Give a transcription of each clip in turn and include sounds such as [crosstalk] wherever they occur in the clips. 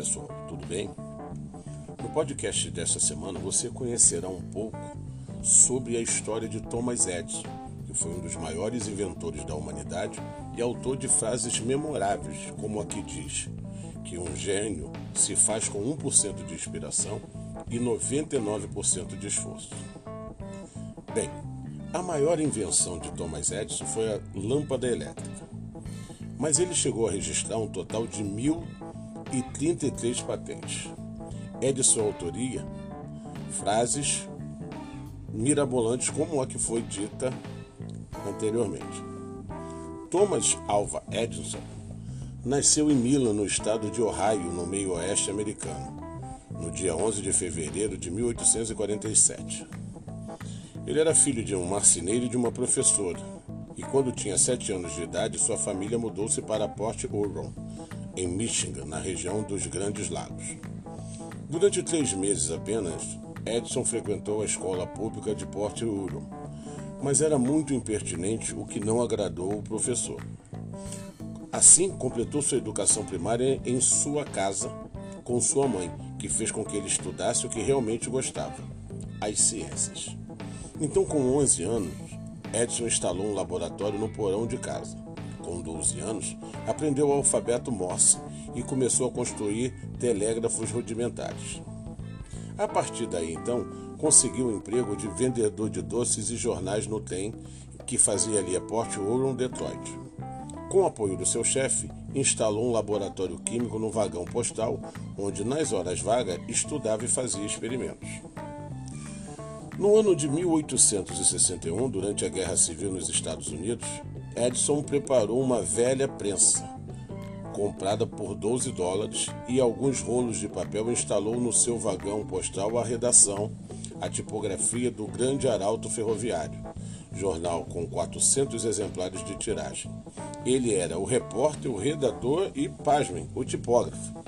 pessoal, tudo bem? No podcast desta semana você conhecerá um pouco sobre a história de Thomas Edison, que foi um dos maiores inventores da humanidade e autor de frases memoráveis, como a que diz que um gênio se faz com 1% de inspiração e 99% de esforço. Bem, a maior invenção de Thomas Edison foi a lâmpada elétrica, mas ele chegou a registrar um total de mil e 33 patentes. É de sua autoria frases mirabolantes como a que foi dita anteriormente. Thomas Alva Edison nasceu em Milan, no estado de Ohio, no meio-oeste americano, no dia 11 de fevereiro de 1847. Ele era filho de um marceneiro e de uma professora, e quando tinha sete anos de idade, sua família mudou-se para Port Huron, em Michigan, na região dos Grandes Lagos. Durante três meses apenas, Edson frequentou a escola pública de Port Huron, mas era muito impertinente, o que não agradou o professor. Assim, completou sua educação primária em sua casa, com sua mãe, que fez com que ele estudasse o que realmente gostava, as ciências. Então, com 11 anos, Edson instalou um laboratório no porão de casa com 12 anos, aprendeu o alfabeto Morse e começou a construir telégrafos rudimentares. A partir daí, então, conseguiu o um emprego de vendedor de doces e jornais no trem que fazia ali a Port Huron, Detroit. Com o apoio do seu chefe, instalou um laboratório químico no vagão postal, onde, nas horas vagas, estudava e fazia experimentos. No ano de 1861, durante a Guerra Civil nos Estados Unidos, Edison preparou uma velha prensa, comprada por 12 dólares, e alguns rolos de papel instalou no seu vagão postal a redação, a tipografia do Grande Arauto Ferroviário, jornal com 400 exemplares de tiragem. Ele era o repórter, o redator e, pasmem, o tipógrafo.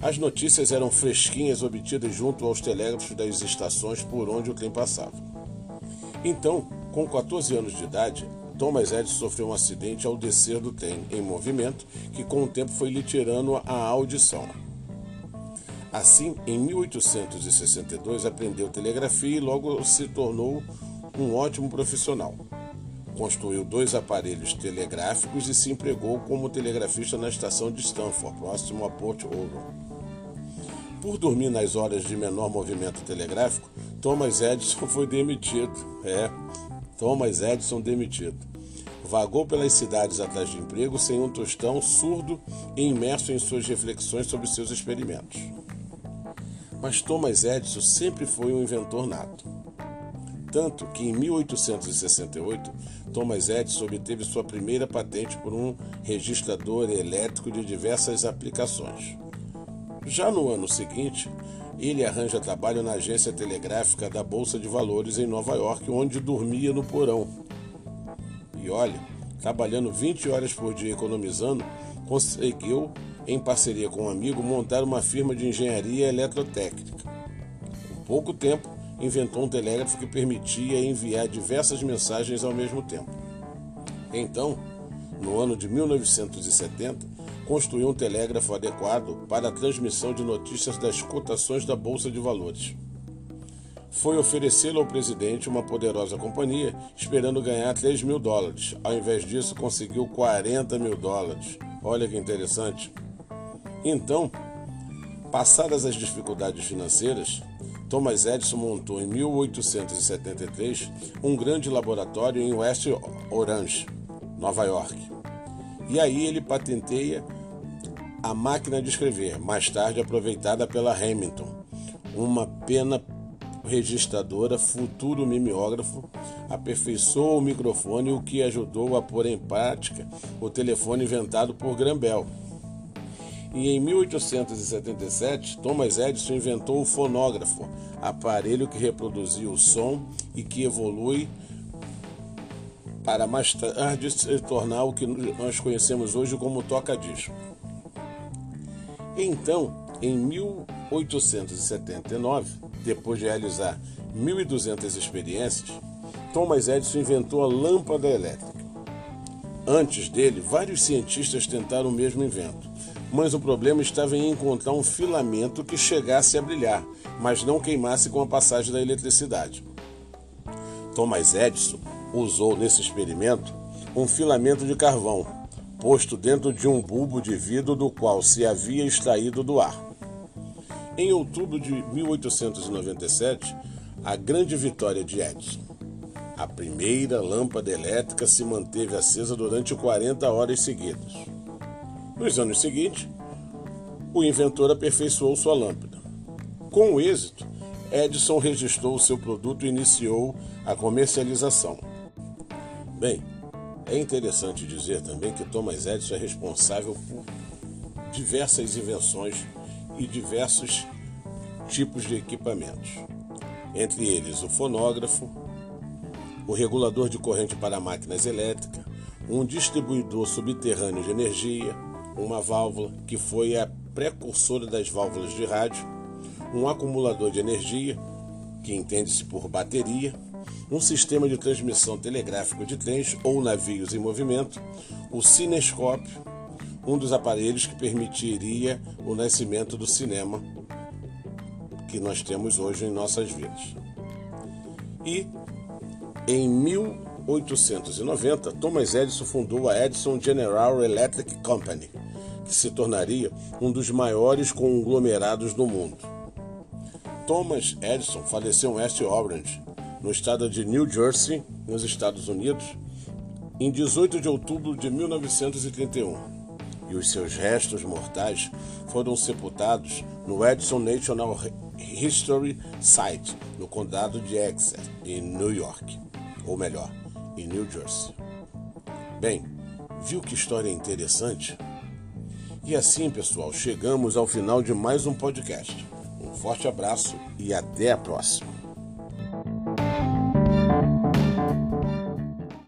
As notícias eram fresquinhas obtidas junto aos telégrafos das estações por onde o trem passava. Então, com 14 anos de idade, Thomas Edison sofreu um acidente ao descer do trem em movimento, que com o tempo foi lhe tirando a audição. Assim, em 1862, aprendeu telegrafia e logo se tornou um ótimo profissional. Construiu dois aparelhos telegráficos e se empregou como telegrafista na estação de Stanford, próximo a Port Huron. Por dormir nas horas de menor movimento telegráfico, Thomas Edison [laughs] foi demitido. É, Thomas Edison demitido. Vagou pelas cidades atrás de emprego sem um tostão, surdo e imerso em suas reflexões sobre seus experimentos. Mas Thomas Edison sempre foi um inventor nato. Tanto que em 1868, Thomas Edison obteve sua primeira patente por um registrador elétrico de diversas aplicações. Já no ano seguinte, ele arranja trabalho na agência telegráfica da Bolsa de Valores em Nova York, onde dormia no porão. E olha, trabalhando 20 horas por dia economizando, conseguiu, em parceria com um amigo, montar uma firma de engenharia eletrotécnica. Com pouco tempo, inventou um telégrafo que permitia enviar diversas mensagens ao mesmo tempo. Então, no ano de 1970, construiu um telégrafo adequado para a transmissão de notícias das cotações da Bolsa de Valores. Foi oferecê-lo ao presidente uma poderosa companhia, esperando ganhar 3 mil dólares. Ao invés disso, conseguiu 40 mil dólares. Olha que interessante. Então, passadas as dificuldades financeiras, Thomas Edison montou em 1873 um grande laboratório em West Orange, Nova York. E aí ele patenteia a máquina de escrever, mais tarde aproveitada pela Hamilton, uma pena registradora, futuro mimeógrafo, aperfeiçoou o microfone, o que ajudou a pôr em prática o telefone inventado por Graham Bell. E em 1877, Thomas Edison inventou o fonógrafo, aparelho que reproduzia o som e que evolui para mais tarde se tornar o que nós conhecemos hoje como toca-disco. Então, em 1879, depois de realizar 1.200 experiências, Thomas Edison inventou a lâmpada elétrica. Antes dele, vários cientistas tentaram o mesmo invento, mas o problema estava em encontrar um filamento que chegasse a brilhar, mas não queimasse com a passagem da eletricidade. Thomas Edison usou nesse experimento um filamento de carvão, posto dentro de um bulbo de vidro do qual se havia extraído do ar. Em outubro de 1897, a grande vitória de Edison. A primeira lâmpada elétrica se manteve acesa durante 40 horas seguidas. Nos anos seguintes, o inventor aperfeiçoou sua lâmpada. Com o êxito, Edison registrou o seu produto e iniciou a comercialização. Bem, é interessante dizer também que Thomas Edison é responsável por diversas invenções e diversos tipos de equipamentos, entre eles o fonógrafo, o regulador de corrente para máquinas elétricas, um distribuidor subterrâneo de energia, uma válvula que foi a precursora das válvulas de rádio, um acumulador de energia, que entende-se por bateria, um sistema de transmissão telegráfico de trens ou navios em movimento, o cinescópio, um dos aparelhos que permitiria o nascimento do cinema que nós temos hoje em nossas vidas. E em 1890, Thomas Edison fundou a Edison General Electric Company, que se tornaria um dos maiores conglomerados do mundo. Thomas Edison faleceu em West Orange, no estado de New Jersey, nos Estados Unidos, em 18 de outubro de 1931 e os seus restos mortais foram sepultados no Edison National History Site, no condado de Exeter, em New York, ou melhor, em New Jersey. Bem, viu que história interessante? E assim, pessoal, chegamos ao final de mais um podcast. Um forte abraço e até a próxima.